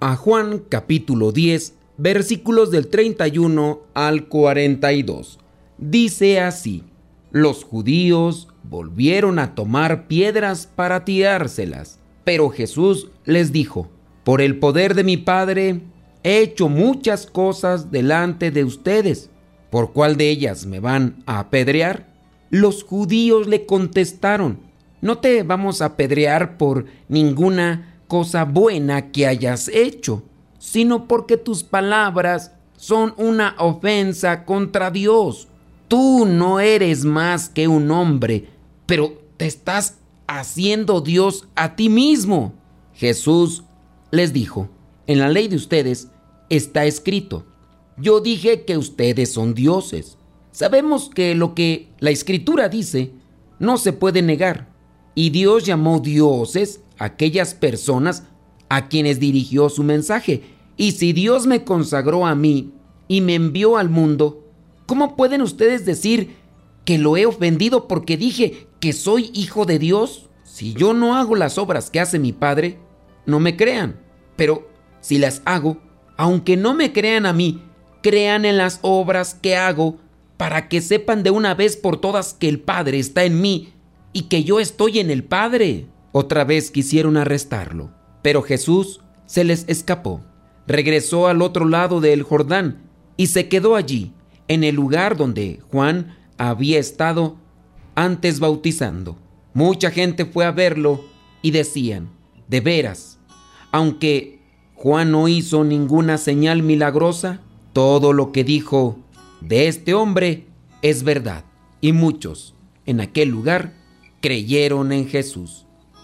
a Juan capítulo 10, versículos del 31 al 42. Dice así, los judíos volvieron a tomar piedras para tirárselas, pero Jesús les dijo, por el poder de mi Padre he hecho muchas cosas delante de ustedes, ¿por cuál de ellas me van a apedrear? Los judíos le contestaron, no te vamos a apedrear por ninguna cosa buena que hayas hecho, sino porque tus palabras son una ofensa contra Dios. Tú no eres más que un hombre, pero te estás haciendo Dios a ti mismo. Jesús les dijo, en la ley de ustedes está escrito, yo dije que ustedes son dioses. Sabemos que lo que la escritura dice no se puede negar. Y Dios llamó dioses aquellas personas a quienes dirigió su mensaje. Y si Dios me consagró a mí y me envió al mundo, ¿cómo pueden ustedes decir que lo he ofendido porque dije que soy hijo de Dios? Si yo no hago las obras que hace mi Padre, no me crean. Pero si las hago, aunque no me crean a mí, crean en las obras que hago para que sepan de una vez por todas que el Padre está en mí y que yo estoy en el Padre. Otra vez quisieron arrestarlo, pero Jesús se les escapó. Regresó al otro lado del Jordán y se quedó allí, en el lugar donde Juan había estado antes bautizando. Mucha gente fue a verlo y decían, de veras, aunque Juan no hizo ninguna señal milagrosa, todo lo que dijo de este hombre es verdad. Y muchos en aquel lugar creyeron en Jesús.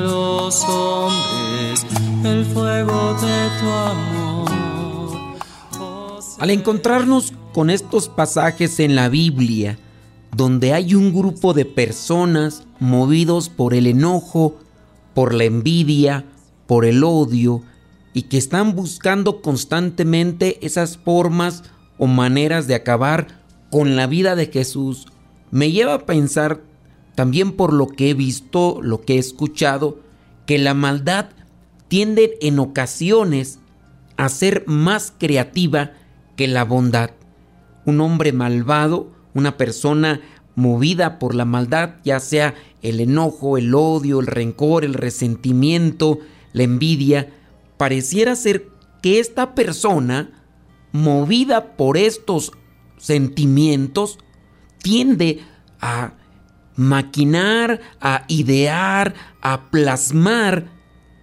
los hombres el fuego de tu amor. Al encontrarnos con estos pasajes en la Biblia, donde hay un grupo de personas movidos por el enojo, por la envidia, por el odio, y que están buscando constantemente esas formas o maneras de acabar con la vida de Jesús, me lleva a pensar también por lo que he visto, lo que he escuchado, que la maldad tiende en ocasiones a ser más creativa que la bondad. Un hombre malvado, una persona movida por la maldad, ya sea el enojo, el odio, el rencor, el resentimiento, la envidia, pareciera ser que esta persona, movida por estos sentimientos, tiende a maquinar, a idear, a plasmar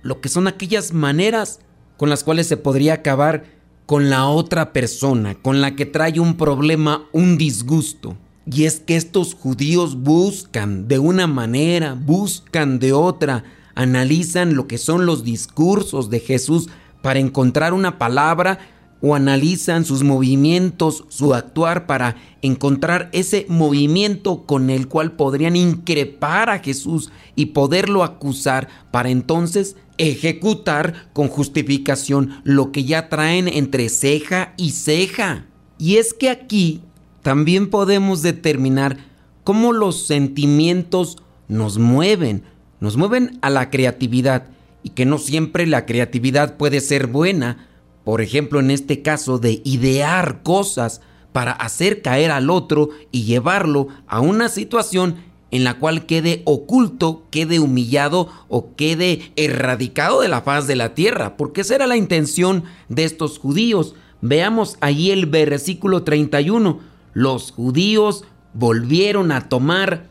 lo que son aquellas maneras con las cuales se podría acabar con la otra persona, con la que trae un problema, un disgusto. Y es que estos judíos buscan de una manera, buscan de otra, analizan lo que son los discursos de Jesús para encontrar una palabra o analizan sus movimientos, su actuar para encontrar ese movimiento con el cual podrían increpar a Jesús y poderlo acusar para entonces ejecutar con justificación lo que ya traen entre ceja y ceja. Y es que aquí también podemos determinar cómo los sentimientos nos mueven, nos mueven a la creatividad y que no siempre la creatividad puede ser buena. Por ejemplo, en este caso de idear cosas para hacer caer al otro y llevarlo a una situación en la cual quede oculto, quede humillado o quede erradicado de la faz de la tierra, porque esa era la intención de estos judíos. Veamos allí el versículo 31. Los judíos volvieron a tomar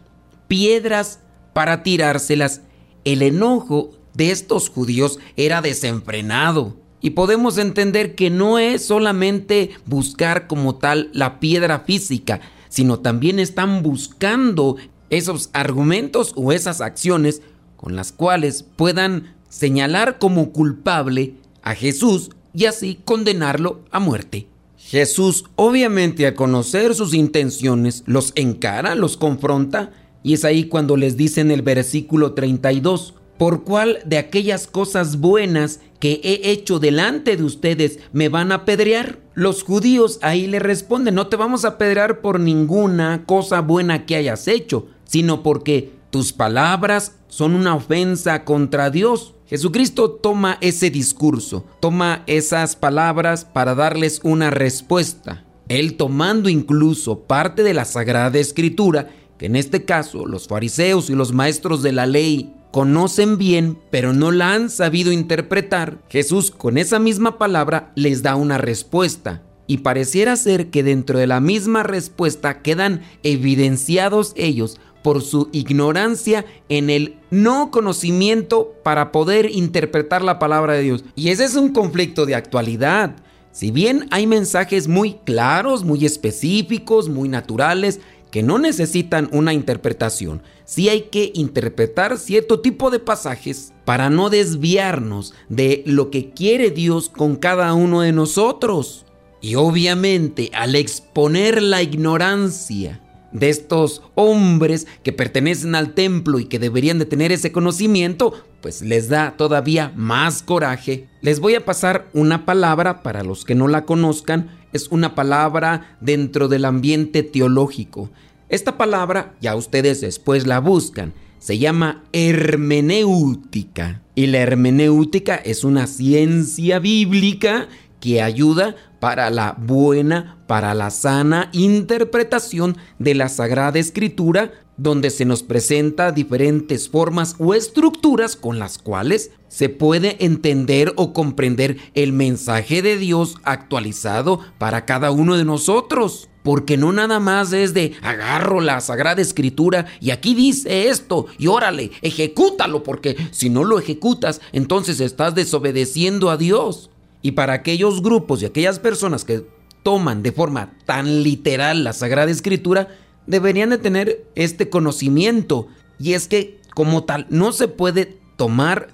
piedras para tirárselas. El enojo de estos judíos era desenfrenado. Y podemos entender que no es solamente buscar como tal la piedra física, sino también están buscando esos argumentos o esas acciones con las cuales puedan señalar como culpable a Jesús y así condenarlo a muerte. Jesús obviamente al conocer sus intenciones los encara, los confronta y es ahí cuando les dice en el versículo 32, ¿por cuál de aquellas cosas buenas que he hecho delante de ustedes me van a apedrear? Los judíos ahí le responden, no te vamos a apedrear por ninguna cosa buena que hayas hecho, sino porque tus palabras son una ofensa contra Dios. Jesucristo toma ese discurso, toma esas palabras para darles una respuesta. Él tomando incluso parte de la Sagrada Escritura, que en este caso los fariseos y los maestros de la ley conocen bien, pero no la han sabido interpretar, Jesús con esa misma palabra les da una respuesta. Y pareciera ser que dentro de la misma respuesta quedan evidenciados ellos por su ignorancia en el no conocimiento para poder interpretar la palabra de Dios. Y ese es un conflicto de actualidad. Si bien hay mensajes muy claros, muy específicos, muy naturales, que no necesitan una interpretación, sí hay que interpretar cierto tipo de pasajes para no desviarnos de lo que quiere Dios con cada uno de nosotros. Y obviamente al exponer la ignorancia, de estos hombres que pertenecen al templo y que deberían de tener ese conocimiento, pues les da todavía más coraje. Les voy a pasar una palabra para los que no la conozcan, es una palabra dentro del ambiente teológico. Esta palabra ya ustedes después la buscan. Se llama hermenéutica. Y la hermenéutica es una ciencia bíblica que ayuda para la buena, para la sana interpretación de la Sagrada Escritura, donde se nos presenta diferentes formas o estructuras con las cuales se puede entender o comprender el mensaje de Dios actualizado para cada uno de nosotros. Porque no nada más es de agarro la Sagrada Escritura y aquí dice esto y órale, ejecútalo porque si no lo ejecutas entonces estás desobedeciendo a Dios. Y para aquellos grupos y aquellas personas que toman de forma tan literal la Sagrada Escritura, deberían de tener este conocimiento. Y es que como tal, no se puede tomar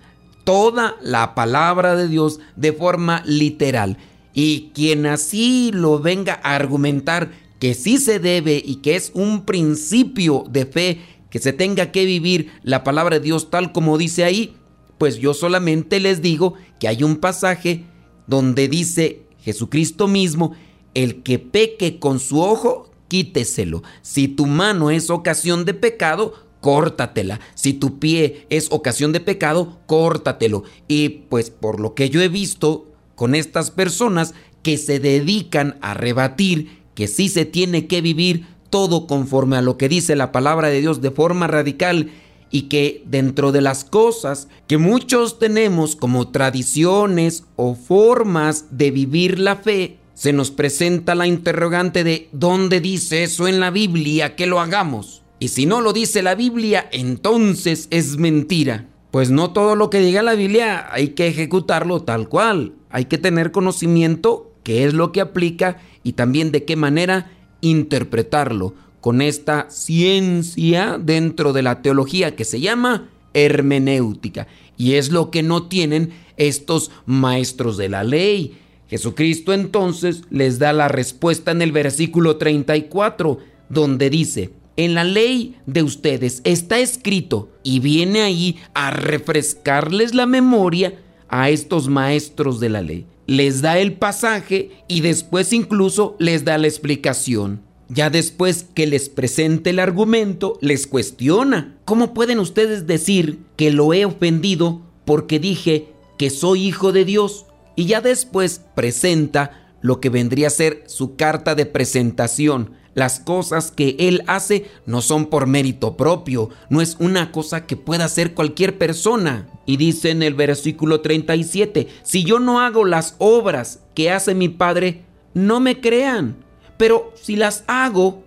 toda la palabra de Dios de forma literal. Y quien así lo venga a argumentar que sí se debe y que es un principio de fe que se tenga que vivir la palabra de Dios tal como dice ahí, pues yo solamente les digo que hay un pasaje donde dice Jesucristo mismo, el que peque con su ojo, quíteselo. Si tu mano es ocasión de pecado, córtatela. Si tu pie es ocasión de pecado, córtatelo. Y pues por lo que yo he visto con estas personas que se dedican a rebatir que sí se tiene que vivir todo conforme a lo que dice la palabra de Dios de forma radical y que dentro de las cosas que muchos tenemos como tradiciones o formas de vivir la fe, se nos presenta la interrogante de ¿dónde dice eso en la Biblia que lo hagamos? Y si no lo dice la Biblia, entonces es mentira. Pues no todo lo que diga la Biblia hay que ejecutarlo tal cual. Hay que tener conocimiento qué es lo que aplica y también de qué manera interpretarlo con esta ciencia dentro de la teología que se llama hermenéutica. Y es lo que no tienen estos maestros de la ley. Jesucristo entonces les da la respuesta en el versículo 34, donde dice, en la ley de ustedes está escrito, y viene ahí a refrescarles la memoria a estos maestros de la ley. les da el pasaje y después incluso les da la explicación. Ya después que les presente el argumento, les cuestiona. ¿Cómo pueden ustedes decir que lo he ofendido porque dije que soy hijo de Dios? Y ya después presenta lo que vendría a ser su carta de presentación. Las cosas que él hace no son por mérito propio, no es una cosa que pueda hacer cualquier persona. Y dice en el versículo 37, si yo no hago las obras que hace mi Padre, no me crean pero si las hago,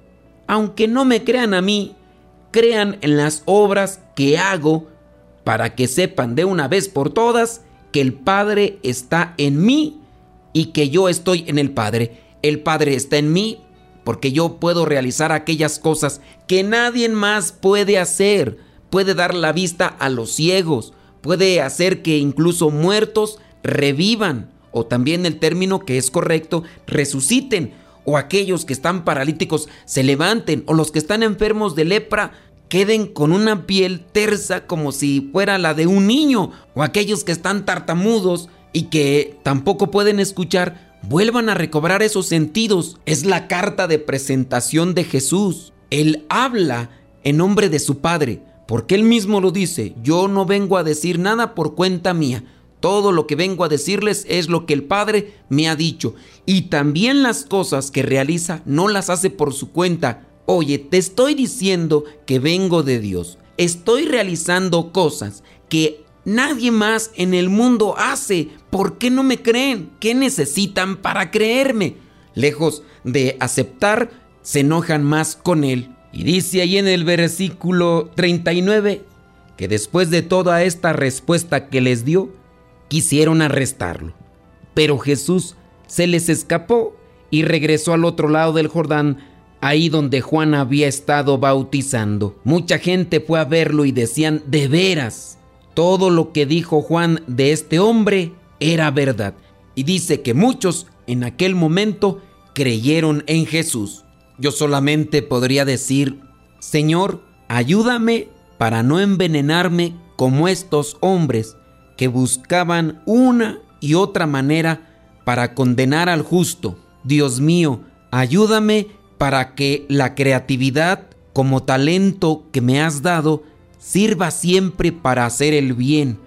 aunque no me crean a mí, crean en las obras que hago para que sepan de una vez por todas que el Padre está en mí y que yo estoy en el Padre. El Padre está en mí porque yo puedo realizar aquellas cosas que nadie más puede hacer. Puede dar la vista a los ciegos, puede hacer que incluso muertos revivan, o también el término que es correcto, resuciten o aquellos que están paralíticos se levanten, o los que están enfermos de lepra queden con una piel tersa como si fuera la de un niño, o aquellos que están tartamudos y que tampoco pueden escuchar, vuelvan a recobrar esos sentidos. Es la carta de presentación de Jesús. Él habla en nombre de su Padre, porque él mismo lo dice, yo no vengo a decir nada por cuenta mía, todo lo que vengo a decirles es lo que el Padre me ha dicho. Y también las cosas que realiza no las hace por su cuenta. Oye, te estoy diciendo que vengo de Dios. Estoy realizando cosas que nadie más en el mundo hace. ¿Por qué no me creen? ¿Qué necesitan para creerme? Lejos de aceptar, se enojan más con él. Y dice ahí en el versículo 39 que después de toda esta respuesta que les dio, quisieron arrestarlo. Pero Jesús se les escapó y regresó al otro lado del Jordán, ahí donde Juan había estado bautizando. Mucha gente fue a verlo y decían, de veras, todo lo que dijo Juan de este hombre era verdad. Y dice que muchos en aquel momento creyeron en Jesús. Yo solamente podría decir, Señor, ayúdame para no envenenarme como estos hombres que buscaban una y otra manera para condenar al justo. Dios mío, ayúdame para que la creatividad como talento que me has dado sirva siempre para hacer el bien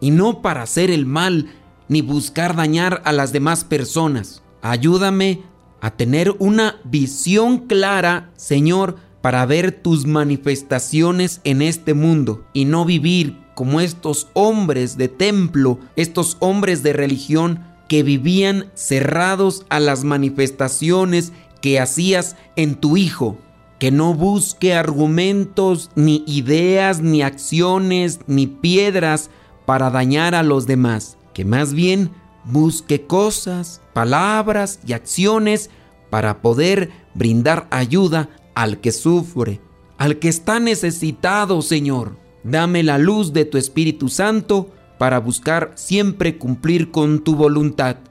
y no para hacer el mal ni buscar dañar a las demás personas. Ayúdame a tener una visión clara, Señor, para ver tus manifestaciones en este mundo y no vivir como estos hombres de templo, estos hombres de religión que vivían cerrados a las manifestaciones que hacías en tu Hijo, que no busque argumentos, ni ideas, ni acciones, ni piedras para dañar a los demás, que más bien busque cosas, palabras y acciones para poder brindar ayuda al que sufre, al que está necesitado, Señor. Dame la luz de tu Espíritu Santo para buscar siempre cumplir con tu voluntad.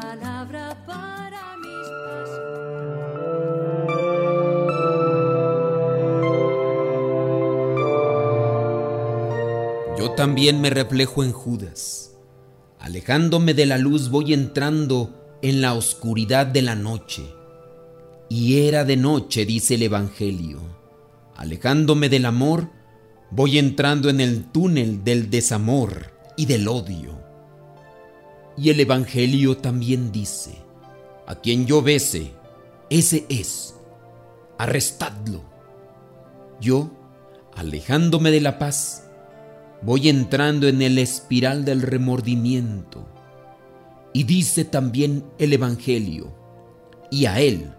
palabra para mis. Yo también me reflejo en Judas. Alejándome de la luz voy entrando en la oscuridad de la noche. Y era de noche, dice el Evangelio. Alejándome del amor, voy entrando en el túnel del desamor y del odio. Y el Evangelio también dice, a quien yo bese, ese es, arrestadlo. Yo, alejándome de la paz, voy entrando en el espiral del remordimiento. Y dice también el Evangelio, y a él,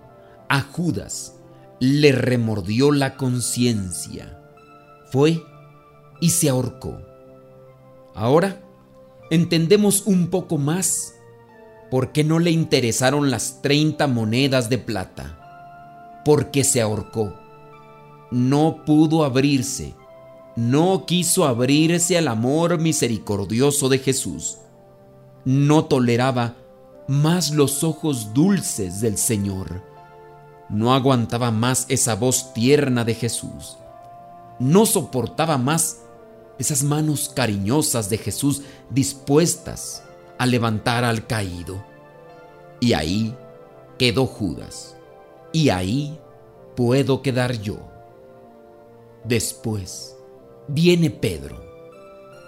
a Judas le remordió la conciencia. Fue y se ahorcó. Ahora entendemos un poco más ¿Por qué no le interesaron las 30 monedas de plata? Porque se ahorcó. No pudo abrirse. No quiso abrirse al amor misericordioso de Jesús. No toleraba más los ojos dulces del Señor. No aguantaba más esa voz tierna de Jesús. No soportaba más esas manos cariñosas de Jesús dispuestas a levantar al caído. Y ahí quedó Judas. Y ahí puedo quedar yo. Después viene Pedro,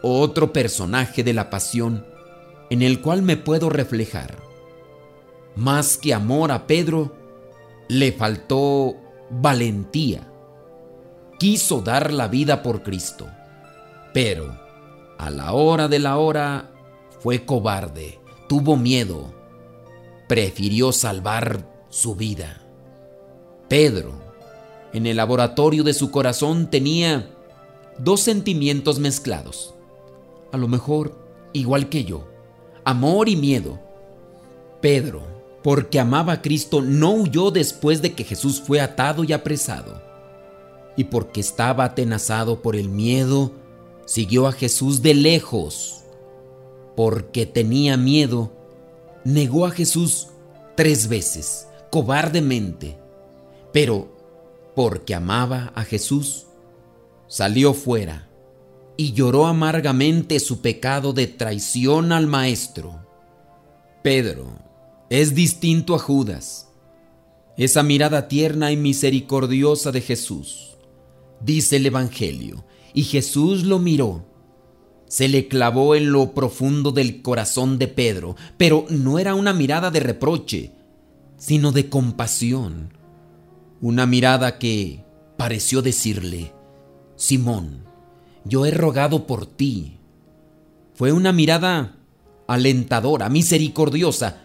otro personaje de la pasión en el cual me puedo reflejar. Más que amor a Pedro, le faltó valentía. Quiso dar la vida por Cristo, pero a la hora de la hora fue cobarde, tuvo miedo, prefirió salvar su vida. Pedro, en el laboratorio de su corazón tenía dos sentimientos mezclados, a lo mejor igual que yo, amor y miedo. Pedro, porque amaba a Cristo, no huyó después de que Jesús fue atado y apresado. Y porque estaba atenazado por el miedo, siguió a Jesús de lejos porque tenía miedo, negó a Jesús tres veces, cobardemente, pero porque amaba a Jesús, salió fuera y lloró amargamente su pecado de traición al Maestro. Pedro es distinto a Judas, esa mirada tierna y misericordiosa de Jesús, dice el Evangelio, y Jesús lo miró se le clavó en lo profundo del corazón de Pedro, pero no era una mirada de reproche, sino de compasión. Una mirada que pareció decirle, Simón, yo he rogado por ti. Fue una mirada alentadora, misericordiosa,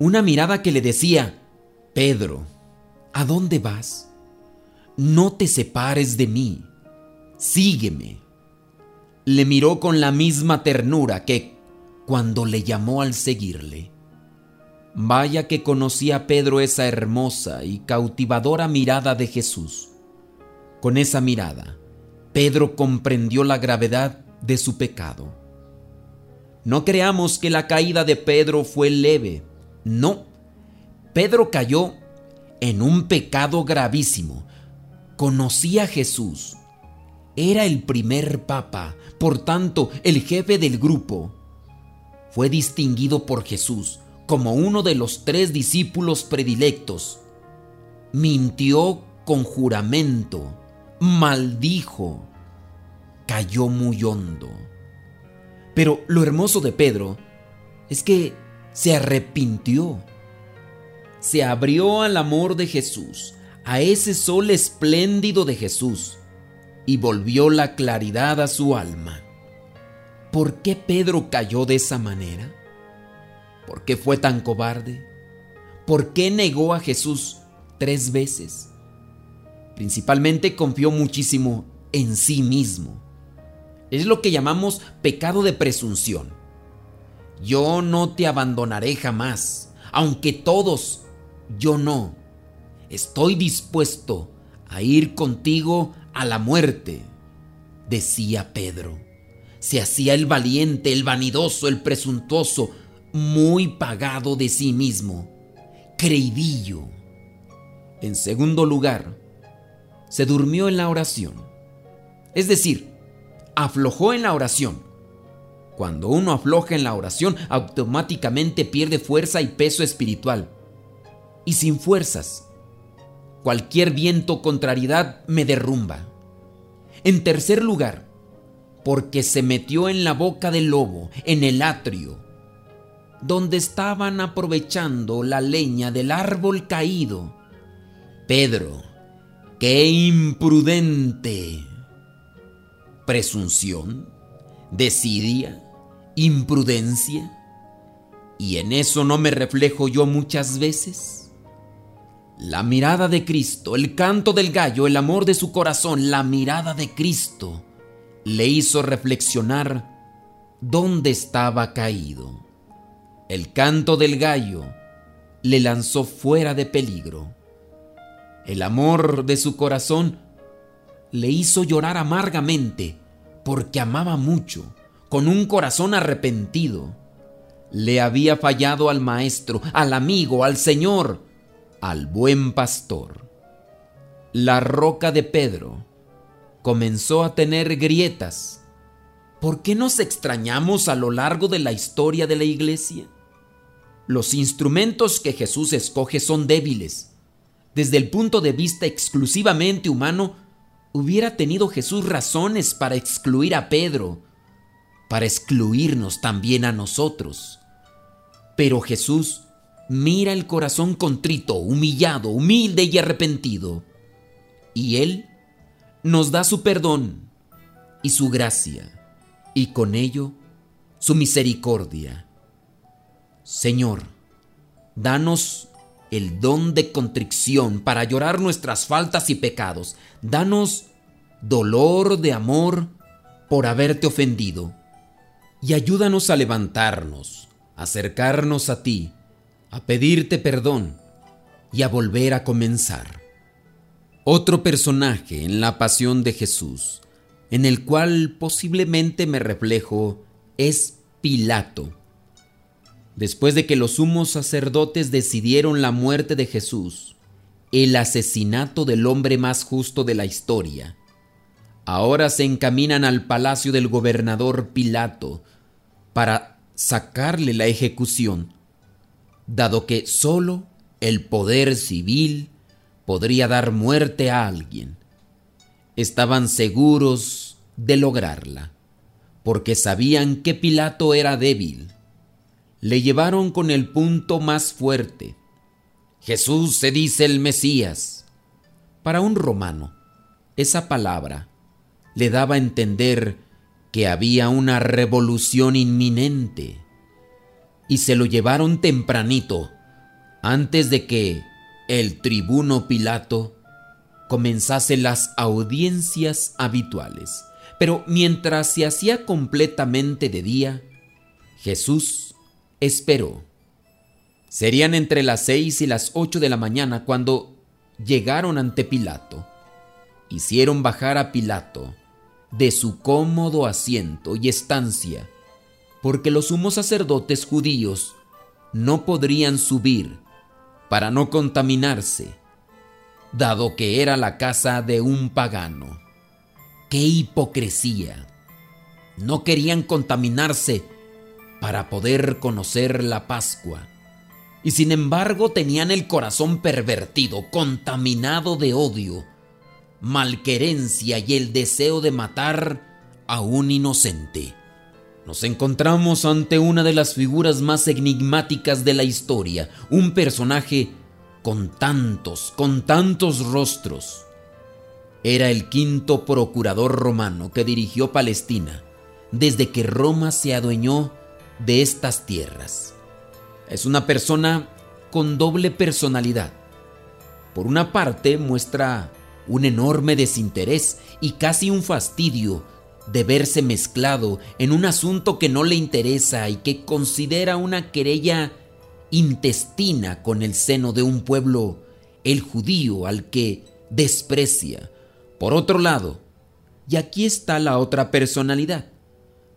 una mirada que le decía, Pedro, ¿a dónde vas? No te separes de mí, sígueme le miró con la misma ternura que cuando le llamó al seguirle. Vaya que conocía Pedro esa hermosa y cautivadora mirada de Jesús. Con esa mirada, Pedro comprendió la gravedad de su pecado. No creamos que la caída de Pedro fue leve. No, Pedro cayó en un pecado gravísimo. Conocía a Jesús. Era el primer papa por tanto, el jefe del grupo fue distinguido por Jesús como uno de los tres discípulos predilectos. Mintió con juramento, maldijo, cayó muy hondo. Pero lo hermoso de Pedro es que se arrepintió, se abrió al amor de Jesús, a ese sol espléndido de Jesús y volvió la claridad a su alma. ¿Por qué Pedro cayó de esa manera? ¿Por qué fue tan cobarde? ¿Por qué negó a Jesús tres veces? Principalmente confió muchísimo en sí mismo. Es lo que llamamos pecado de presunción. Yo no te abandonaré jamás, aunque todos, yo no. Estoy dispuesto a ir contigo a la muerte, decía Pedro. Se hacía el valiente, el vanidoso, el presuntuoso, muy pagado de sí mismo, creidillo. En segundo lugar, se durmió en la oración. Es decir, aflojó en la oración. Cuando uno afloja en la oración, automáticamente pierde fuerza y peso espiritual. Y sin fuerzas, Cualquier viento contrariedad me derrumba. En tercer lugar, porque se metió en la boca del lobo, en el atrio, donde estaban aprovechando la leña del árbol caído. Pedro, qué imprudente. Presunción, desidia, imprudencia. ¿Y en eso no me reflejo yo muchas veces? La mirada de Cristo, el canto del gallo, el amor de su corazón, la mirada de Cristo le hizo reflexionar dónde estaba caído. el canto del gallo le lanzó fuera de peligro. El amor de su corazón le hizo llorar amargamente porque amaba mucho, con un corazón arrepentido. Le había fallado al maestro, al amigo, al Señor, al buen pastor. La roca de Pedro comenzó a tener grietas. ¿Por qué nos extrañamos a lo largo de la historia de la iglesia? Los instrumentos que Jesús escoge son débiles. Desde el punto de vista exclusivamente humano, hubiera tenido Jesús razones para excluir a Pedro, para excluirnos también a nosotros. Pero Jesús mira el corazón contrito, humillado, humilde y arrepentido. Y Él nos da su perdón y su gracia, y con ello su misericordia. Señor, danos el don de contrición para llorar nuestras faltas y pecados. Danos dolor de amor por haberte ofendido. Y ayúdanos a levantarnos, acercarnos a ti, a pedirte perdón y a volver a comenzar. Otro personaje en la pasión de Jesús, en el cual posiblemente me reflejo, es Pilato después de que los sumos sacerdotes decidieron la muerte de Jesús, el asesinato del hombre más justo de la historia. Ahora se encaminan al palacio del gobernador Pilato para sacarle la ejecución, dado que sólo el poder civil podría dar muerte a alguien. Estaban seguros de lograrla, porque sabían que Pilato era débil le llevaron con el punto más fuerte. Jesús se dice el Mesías. Para un romano, esa palabra le daba a entender que había una revolución inminente. Y se lo llevaron tempranito, antes de que el tribuno Pilato comenzase las audiencias habituales. Pero mientras se hacía completamente de día, Jesús esperó. Serían entre las seis y las ocho de la mañana cuando llegaron ante Pilato. Hicieron bajar a Pilato de su cómodo asiento y estancia, porque los sumos sacerdotes judíos no podrían subir para no contaminarse, dado que era la casa de un pagano. ¡Qué hipocresía! No querían contaminarse para poder conocer la Pascua. Y sin embargo tenían el corazón pervertido, contaminado de odio, malquerencia y el deseo de matar a un inocente. Nos encontramos ante una de las figuras más enigmáticas de la historia, un personaje con tantos, con tantos rostros. Era el quinto procurador romano que dirigió Palestina desde que Roma se adueñó de estas tierras. Es una persona con doble personalidad. Por una parte muestra un enorme desinterés y casi un fastidio de verse mezclado en un asunto que no le interesa y que considera una querella intestina con el seno de un pueblo, el judío, al que desprecia. Por otro lado, y aquí está la otra personalidad,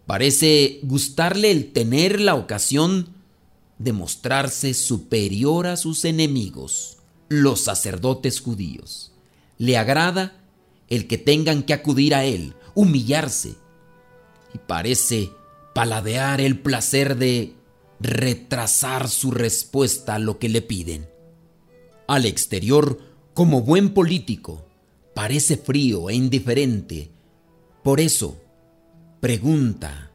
Parece gustarle el tener la ocasión de mostrarse superior a sus enemigos, los sacerdotes judíos. Le agrada el que tengan que acudir a él, humillarse, y parece paladear el placer de retrasar su respuesta a lo que le piden. Al exterior, como buen político, parece frío e indiferente. Por eso, Pregunta.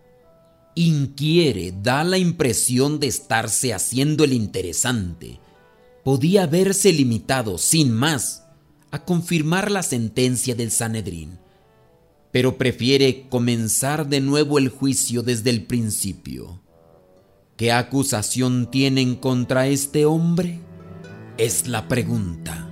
Inquiere, da la impresión de estarse haciendo el interesante. Podía haberse limitado, sin más, a confirmar la sentencia del Sanedrín, pero prefiere comenzar de nuevo el juicio desde el principio. ¿Qué acusación tienen contra este hombre? Es la pregunta.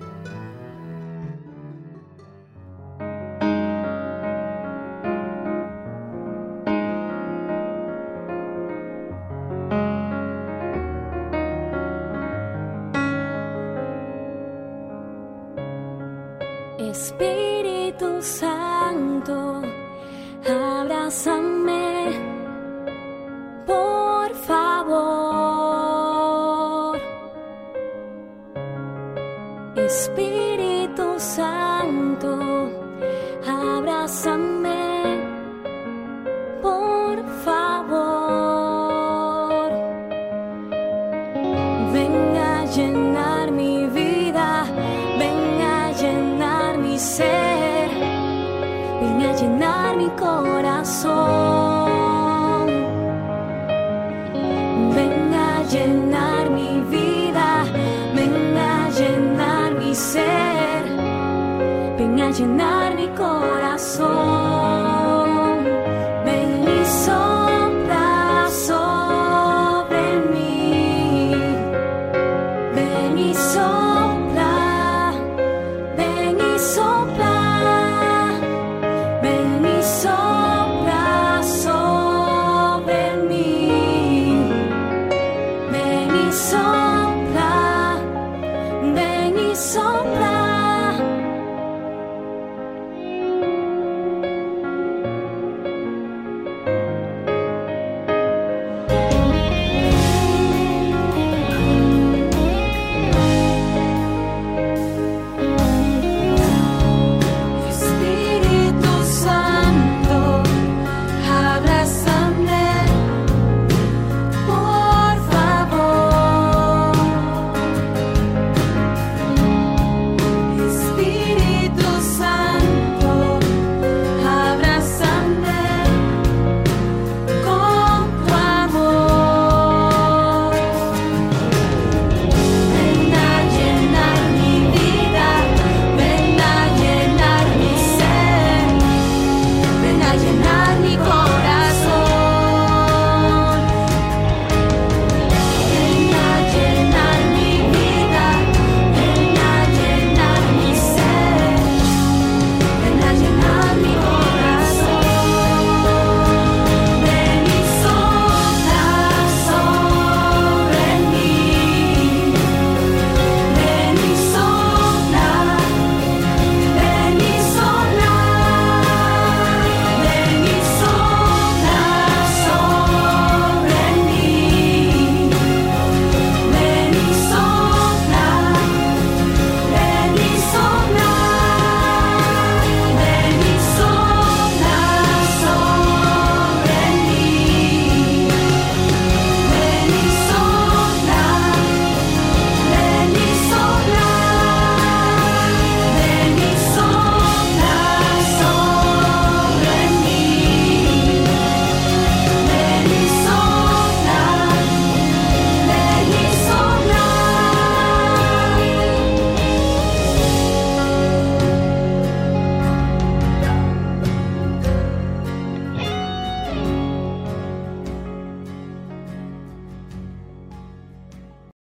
Espíritu 散。Ven a llenar mi corazón.